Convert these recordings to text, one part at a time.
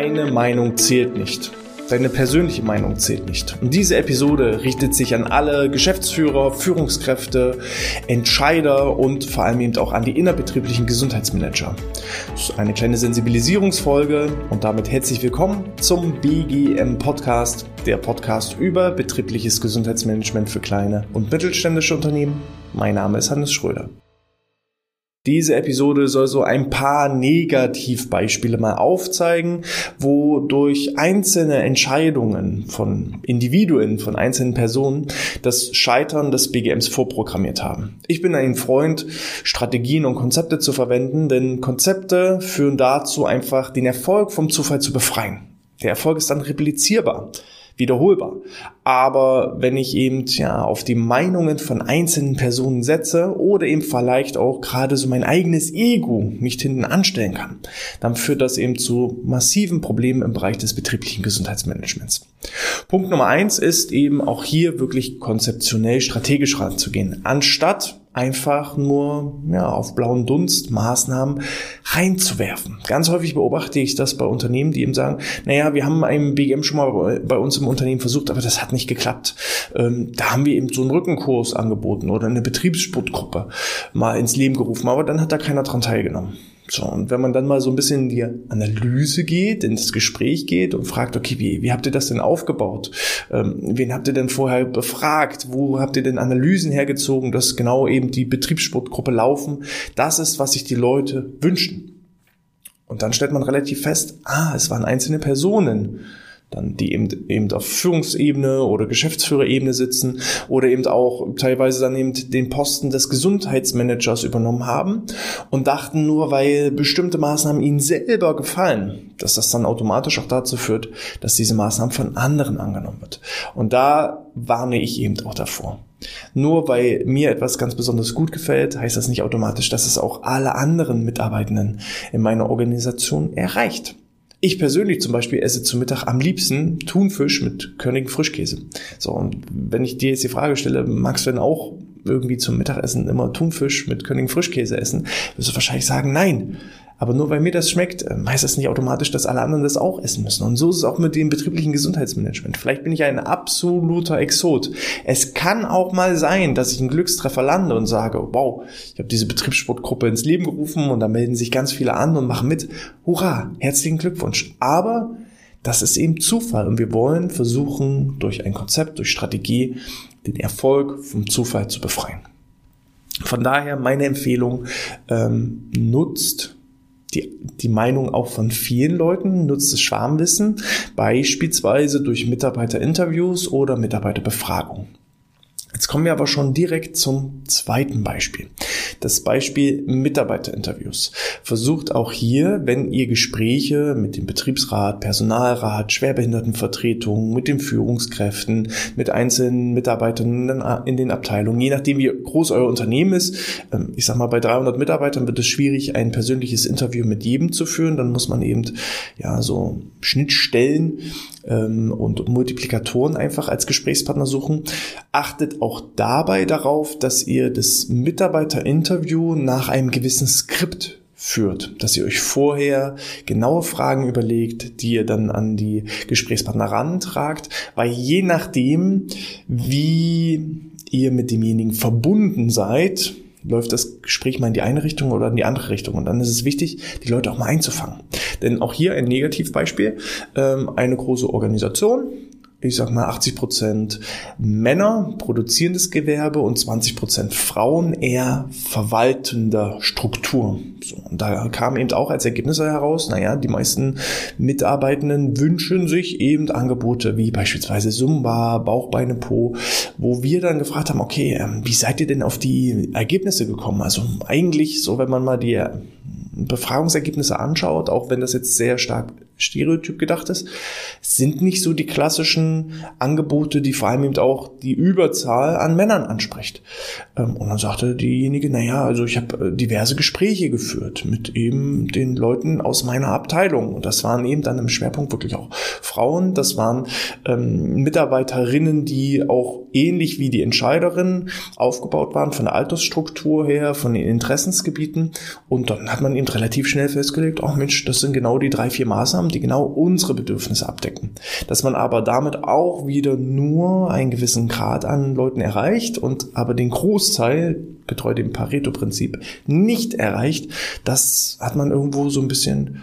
Deine Meinung zählt nicht. Deine persönliche Meinung zählt nicht. Und diese Episode richtet sich an alle Geschäftsführer, Führungskräfte, Entscheider und vor allem eben auch an die innerbetrieblichen Gesundheitsmanager. Das ist eine kleine Sensibilisierungsfolge und damit herzlich willkommen zum BGM Podcast, der Podcast über betriebliches Gesundheitsmanagement für kleine und mittelständische Unternehmen. Mein Name ist Hannes Schröder. Diese Episode soll so ein paar Negativbeispiele mal aufzeigen, wo durch einzelne Entscheidungen von Individuen, von einzelnen Personen das Scheitern des BGMs vorprogrammiert haben. Ich bin ein Freund, Strategien und Konzepte zu verwenden, denn Konzepte führen dazu einfach den Erfolg vom Zufall zu befreien. Der Erfolg ist dann replizierbar wiederholbar. Aber wenn ich eben ja auf die Meinungen von einzelnen Personen setze oder eben vielleicht auch gerade so mein eigenes Ego nicht hinten anstellen kann, dann führt das eben zu massiven Problemen im Bereich des betrieblichen Gesundheitsmanagements. Punkt Nummer eins ist eben auch hier wirklich konzeptionell strategisch ranzugehen, anstatt einfach nur ja, auf blauen Dunst Maßnahmen reinzuwerfen. Ganz häufig beobachte ich das bei Unternehmen, die eben sagen, naja, wir haben einen BGM schon mal bei uns im Unternehmen versucht, aber das hat nicht geklappt. Ähm, da haben wir eben so einen Rückenkurs angeboten oder eine Betriebssportgruppe mal ins Leben gerufen, aber dann hat da keiner dran teilgenommen. So, und wenn man dann mal so ein bisschen in die Analyse geht, in das Gespräch geht und fragt, okay, wie, wie habt ihr das denn aufgebaut? Ähm, wen habt ihr denn vorher befragt? Wo habt ihr denn Analysen hergezogen, dass genau eben die Betriebssportgruppe laufen? Das ist, was sich die Leute wünschen. Und dann stellt man relativ fest, ah, es waren einzelne Personen dann die eben, eben auf Führungsebene oder Geschäftsführerebene sitzen oder eben auch teilweise dann eben den Posten des Gesundheitsmanagers übernommen haben und dachten nur, weil bestimmte Maßnahmen ihnen selber gefallen, dass das dann automatisch auch dazu führt, dass diese Maßnahmen von anderen angenommen wird. Und da warne ich eben auch davor. Nur weil mir etwas ganz besonders gut gefällt, heißt das nicht automatisch, dass es auch alle anderen Mitarbeitenden in meiner Organisation erreicht. Ich persönlich zum Beispiel esse zu Mittag am liebsten Thunfisch mit Körnigen Frischkäse. So, und wenn ich dir jetzt die Frage stelle, magst du denn auch irgendwie zum Mittagessen immer Thunfisch mit Körnigen Frischkäse essen, wirst du wahrscheinlich sagen, nein. Aber nur weil mir das schmeckt, ähm, heißt das nicht automatisch, dass alle anderen das auch essen müssen. Und so ist es auch mit dem betrieblichen Gesundheitsmanagement. Vielleicht bin ich ein absoluter Exot. Es kann auch mal sein, dass ich einen Glückstreffer lande und sage, wow, ich habe diese Betriebssportgruppe ins Leben gerufen und da melden sich ganz viele an und machen mit. Hurra, herzlichen Glückwunsch. Aber das ist eben Zufall und wir wollen versuchen, durch ein Konzept, durch Strategie, den Erfolg vom Zufall zu befreien. Von daher meine Empfehlung, ähm, nutzt die, die Meinung auch von vielen Leuten, nutzt das Schwarmwissen, beispielsweise durch Mitarbeiterinterviews oder Mitarbeiterbefragungen. Jetzt kommen wir aber schon direkt zum zweiten Beispiel. Das Beispiel Mitarbeiterinterviews. Versucht auch hier, wenn ihr Gespräche mit dem Betriebsrat, Personalrat, Schwerbehindertenvertretungen, mit den Führungskräften, mit einzelnen Mitarbeitern in den Abteilungen, je nachdem wie groß euer Unternehmen ist, ähm, ich sag mal, bei 300 Mitarbeitern wird es schwierig, ein persönliches Interview mit jedem zu führen. Dann muss man eben, ja, so Schnittstellen ähm, und Multiplikatoren einfach als Gesprächspartner suchen. Achtet auch dabei darauf, dass ihr das Mitarbeiterinterview nach einem gewissen Skript führt, dass ihr euch vorher genaue Fragen überlegt, die ihr dann an die Gesprächspartner rantragt, weil je nachdem, wie ihr mit demjenigen verbunden seid, läuft das Gespräch mal in die eine Richtung oder in die andere Richtung. Und dann ist es wichtig, die Leute auch mal einzufangen. Denn auch hier ein Negativbeispiel. Ähm, eine große Organisation, ich sag mal 80 Prozent Männer, produzierendes Gewerbe und 20 Prozent Frauen, eher verwaltender Struktur. So, und da kam eben auch als Ergebnisse heraus, naja, die meisten Mitarbeitenden wünschen sich eben Angebote wie beispielsweise Zumba, Bauchbeine, Po, wo wir dann gefragt haben, okay, ähm, wie seid ihr denn auf die Ergebnisse gekommen? Also eigentlich so, wenn man mal die Befragungsergebnisse anschaut, auch wenn das jetzt sehr stark Stereotyp gedacht ist, sind nicht so die klassischen Angebote, die vor allem eben auch die Überzahl an Männern anspricht. Ähm, und dann sagte diejenige, naja, also ich habe äh, diverse Gespräche geführt mit eben den Leuten aus meiner Abteilung. Und das waren eben dann im Schwerpunkt wirklich auch Frauen, das waren ähm, Mitarbeiterinnen, die auch ähnlich wie die Entscheiderinnen aufgebaut waren von der Altersstruktur her, von den Interessensgebieten. Und dann hat man eben relativ schnell festgelegt, oh Mensch, das sind genau die drei, vier Maßnahmen, haben, die genau unsere Bedürfnisse abdecken. Dass man aber damit auch wieder nur einen gewissen Grad an Leuten erreicht und aber den Großteil, getreu dem Pareto-Prinzip, nicht erreicht, das hat man irgendwo so ein bisschen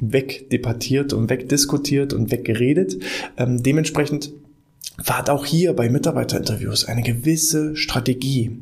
wegdebattiert und wegdiskutiert und weggeredet. Ähm, dementsprechend war auch hier bei Mitarbeiterinterviews eine gewisse Strategie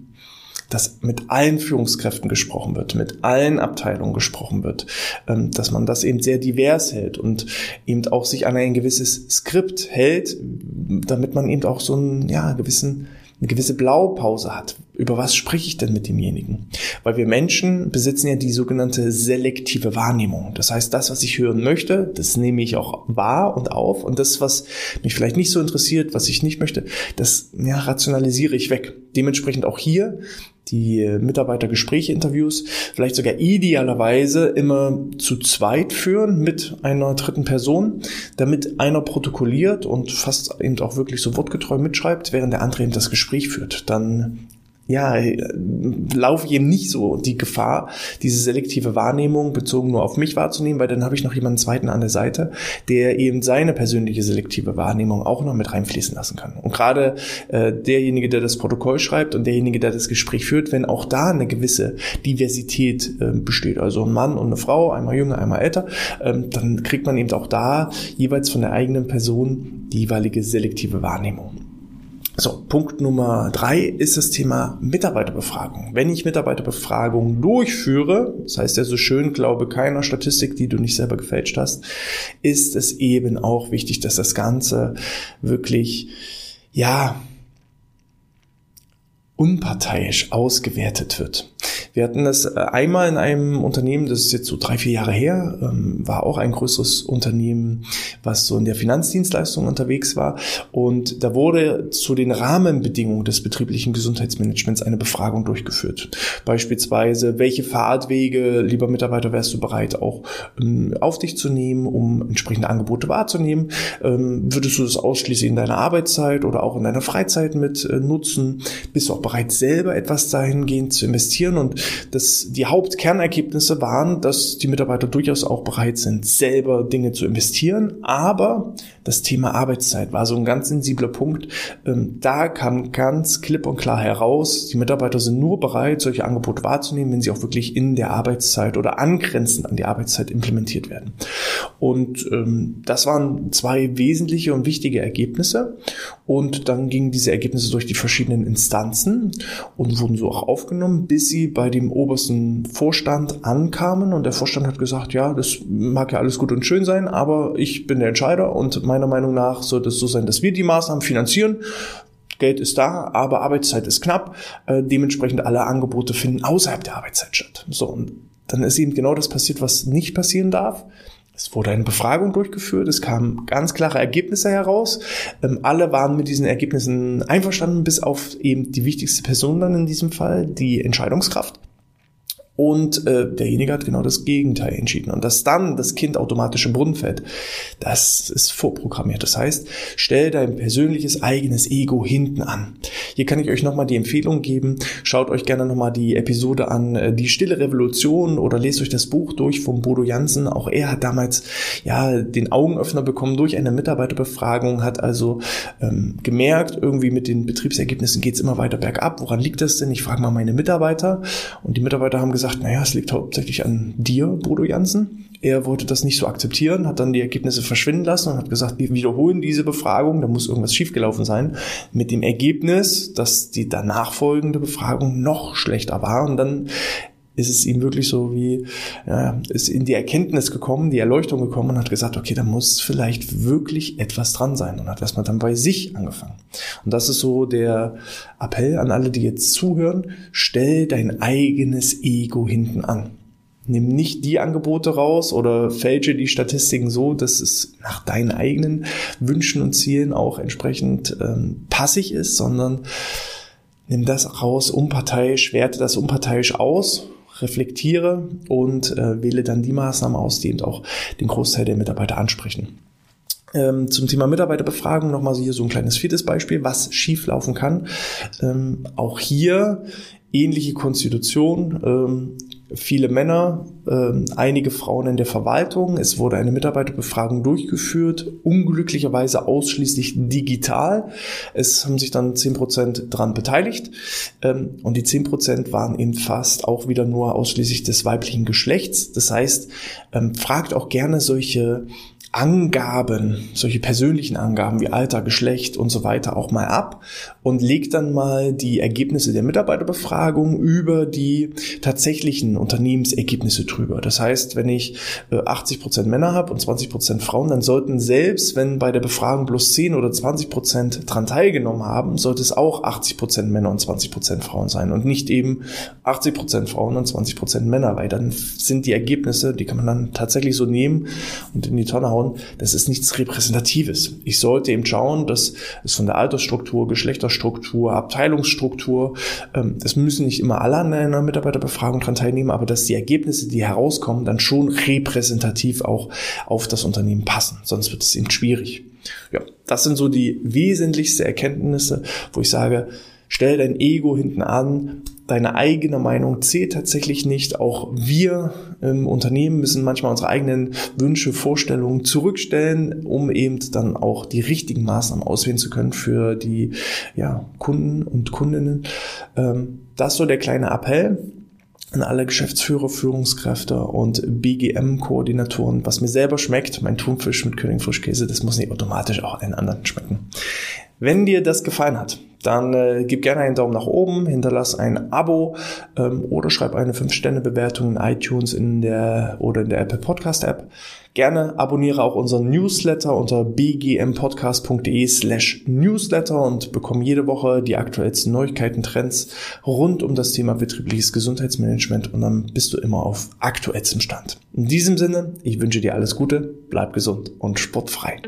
dass mit allen Führungskräften gesprochen wird, mit allen Abteilungen gesprochen wird, ähm, dass man das eben sehr divers hält und eben auch sich an ein gewisses Skript hält, damit man eben auch so einen ja, gewissen eine gewisse Blaupause hat. Über was spreche ich denn mit demjenigen? Weil wir Menschen besitzen ja die sogenannte selektive Wahrnehmung. Das heißt, das, was ich hören möchte, das nehme ich auch wahr und auf. Und das, was mich vielleicht nicht so interessiert, was ich nicht möchte, das ja, rationalisiere ich weg. Dementsprechend auch hier die Mitarbeitergespräche, Interviews vielleicht sogar idealerweise immer zu zweit führen mit einer dritten Person, damit einer protokolliert und fast eben auch wirklich so wortgetreu mitschreibt, während der andere eben das Gespräch führt. Dann ja, laufe ich eben nicht so die Gefahr, diese selektive Wahrnehmung bezogen nur auf mich wahrzunehmen, weil dann habe ich noch jemanden zweiten an der Seite, der eben seine persönliche selektive Wahrnehmung auch noch mit reinfließen lassen kann. Und gerade äh, derjenige, der das Protokoll schreibt und derjenige, der das Gespräch führt, wenn auch da eine gewisse Diversität äh, besteht, also ein Mann und eine Frau, einmal jünger, einmal älter, ähm, dann kriegt man eben auch da jeweils von der eigenen Person die jeweilige selektive Wahrnehmung. So, Punkt Nummer drei ist das Thema Mitarbeiterbefragung. Wenn ich Mitarbeiterbefragung durchführe, das heißt ja so schön, glaube keiner Statistik, die du nicht selber gefälscht hast, ist es eben auch wichtig, dass das Ganze wirklich, ja, unparteiisch ausgewertet wird. Wir hatten das äh, einmal in einem Unternehmen, das ist jetzt so drei, vier Jahre her, ähm, war auch ein größeres Unternehmen, was so in der Finanzdienstleistung unterwegs war. Und da wurde zu den Rahmenbedingungen des betrieblichen Gesundheitsmanagements eine Befragung durchgeführt. Beispielsweise, welche Fahrtwege, lieber Mitarbeiter, wärst du bereit auch ähm, auf dich zu nehmen, um entsprechende Angebote wahrzunehmen? Ähm, würdest du das ausschließlich in deiner Arbeitszeit oder auch in deiner Freizeit mit äh, nutzen? Bist du auch bereit, selber etwas dahingehend zu investieren? Und das, die Hauptkernergebnisse waren, dass die Mitarbeiter durchaus auch bereit sind, selber Dinge zu investieren. Aber das Thema Arbeitszeit war so ein ganz sensibler Punkt. Ähm, da kam ganz klipp und klar heraus, die Mitarbeiter sind nur bereit, solche Angebote wahrzunehmen, wenn sie auch wirklich in der Arbeitszeit oder angrenzend an die Arbeitszeit implementiert werden. Und ähm, das waren zwei wesentliche und wichtige Ergebnisse. Und dann gingen diese Ergebnisse durch die verschiedenen Instanzen und wurden so auch aufgenommen, bis sie bei dem obersten Vorstand ankamen. Und der Vorstand hat gesagt, ja, das mag ja alles gut und schön sein, aber ich bin der Entscheider und meiner Meinung nach sollte es so sein, dass wir die Maßnahmen finanzieren. Geld ist da, aber Arbeitszeit ist knapp. Äh, dementsprechend alle Angebote finden außerhalb der Arbeitszeit statt. So, und dann ist eben genau das passiert, was nicht passieren darf. Es wurde eine Befragung durchgeführt, es kamen ganz klare Ergebnisse heraus. Ähm, alle waren mit diesen Ergebnissen einverstanden, bis auf eben die wichtigste Person dann in diesem Fall, die Entscheidungskraft. Und äh, derjenige hat genau das Gegenteil entschieden. Und dass dann das Kind automatisch im Brunnen fällt, das ist vorprogrammiert. Das heißt, stell dein persönliches eigenes Ego hinten an. Hier kann ich euch nochmal die Empfehlung geben. Schaut euch gerne nochmal die Episode an, äh, Die Stille Revolution oder lest euch das Buch durch von Bodo Jansen. Auch er hat damals ja den Augenöffner bekommen durch eine Mitarbeiterbefragung, hat also ähm, gemerkt, irgendwie mit den Betriebsergebnissen geht's immer weiter bergab. Woran liegt das denn? Ich frage mal meine Mitarbeiter. Und die Mitarbeiter haben gesagt, gesagt, naja, es liegt hauptsächlich an dir, Bodo Jansen. Er wollte das nicht so akzeptieren, hat dann die Ergebnisse verschwinden lassen und hat gesagt, wir wiederholen diese Befragung, da muss irgendwas schiefgelaufen sein. Mit dem Ergebnis, dass die danach folgende Befragung noch schlechter war. Und dann ist es ihm wirklich so wie, ja, ist in die Erkenntnis gekommen, die Erleuchtung gekommen und hat gesagt, okay, da muss vielleicht wirklich etwas dran sein und hat erstmal dann bei sich angefangen. Und das ist so der Appell an alle, die jetzt zuhören, stell dein eigenes Ego hinten an. Nimm nicht die Angebote raus oder fälsche die Statistiken so, dass es nach deinen eigenen Wünschen und Zielen auch entsprechend ähm, passig ist, sondern nimm das raus unparteiisch, werte das unparteiisch aus reflektiere und äh, wähle dann die Maßnahmen aus, die eben auch den Großteil der Mitarbeiter ansprechen. Ähm, zum Thema Mitarbeiterbefragung nochmal hier so ein kleines viertes Beispiel, was schieflaufen kann. Ähm, auch hier ähnliche Konstitution. Ähm, viele Männer, äh, einige Frauen in der Verwaltung. Es wurde eine Mitarbeiterbefragung durchgeführt, unglücklicherweise ausschließlich digital. Es haben sich dann zehn Prozent dran beteiligt ähm, und die zehn Prozent waren eben fast auch wieder nur ausschließlich des weiblichen Geschlechts. Das heißt, ähm, fragt auch gerne solche Angaben, solche persönlichen Angaben wie Alter, Geschlecht und so weiter auch mal ab und legt dann mal die Ergebnisse der Mitarbeiterbefragung über die tatsächlichen Unternehmensergebnisse drüber. Das heißt, wenn ich 80% äh, Prozent Männer habe und 20 Prozent Frauen, dann sollten selbst, wenn bei der Befragung bloß 10 oder 20 Prozent dran teilgenommen haben, sollte es auch 80 Prozent Männer und 20 Prozent Frauen sein und nicht eben 80 Prozent Frauen und 20 Prozent Männer, weil dann sind die Ergebnisse, die kann man dann tatsächlich so nehmen und in die Tonne hauen das ist nichts Repräsentatives. Ich sollte eben schauen, dass es von der Altersstruktur, Geschlechterstruktur, Abteilungsstruktur, ähm, das müssen nicht immer alle an einer Mitarbeiterbefragung dran teilnehmen, aber dass die Ergebnisse, die herauskommen, dann schon repräsentativ auch auf das Unternehmen passen. Sonst wird es eben schwierig. Ja, das sind so die wesentlichsten Erkenntnisse, wo ich sage, stell dein Ego hinten an, deine eigene Meinung zählt tatsächlich nicht. Auch wir im Unternehmen müssen manchmal unsere eigenen Wünsche, Vorstellungen zurückstellen, um eben dann auch die richtigen Maßnahmen auswählen zu können für die ja, Kunden und Kundinnen. Ähm, das so der kleine Appell an alle Geschäftsführer, Führungskräfte und BGM-Koordinatoren, was mir selber schmeckt, mein Thunfisch mit König Frischkäse, das muss nicht automatisch auch allen anderen schmecken. Wenn dir das gefallen hat, dann äh, gib gerne einen Daumen nach oben, hinterlass ein Abo ähm, oder schreib eine 5-Sterne-Bewertung in iTunes in der oder in der Apple Podcast App. Gerne abonniere auch unseren Newsletter unter bgmpodcast.de slash newsletter und bekomme jede Woche die aktuellsten Neuigkeiten, Trends rund um das Thema betriebliches Gesundheitsmanagement und dann bist du immer auf aktuellstem Stand. In diesem Sinne, ich wünsche dir alles Gute, bleib gesund und sportfrei.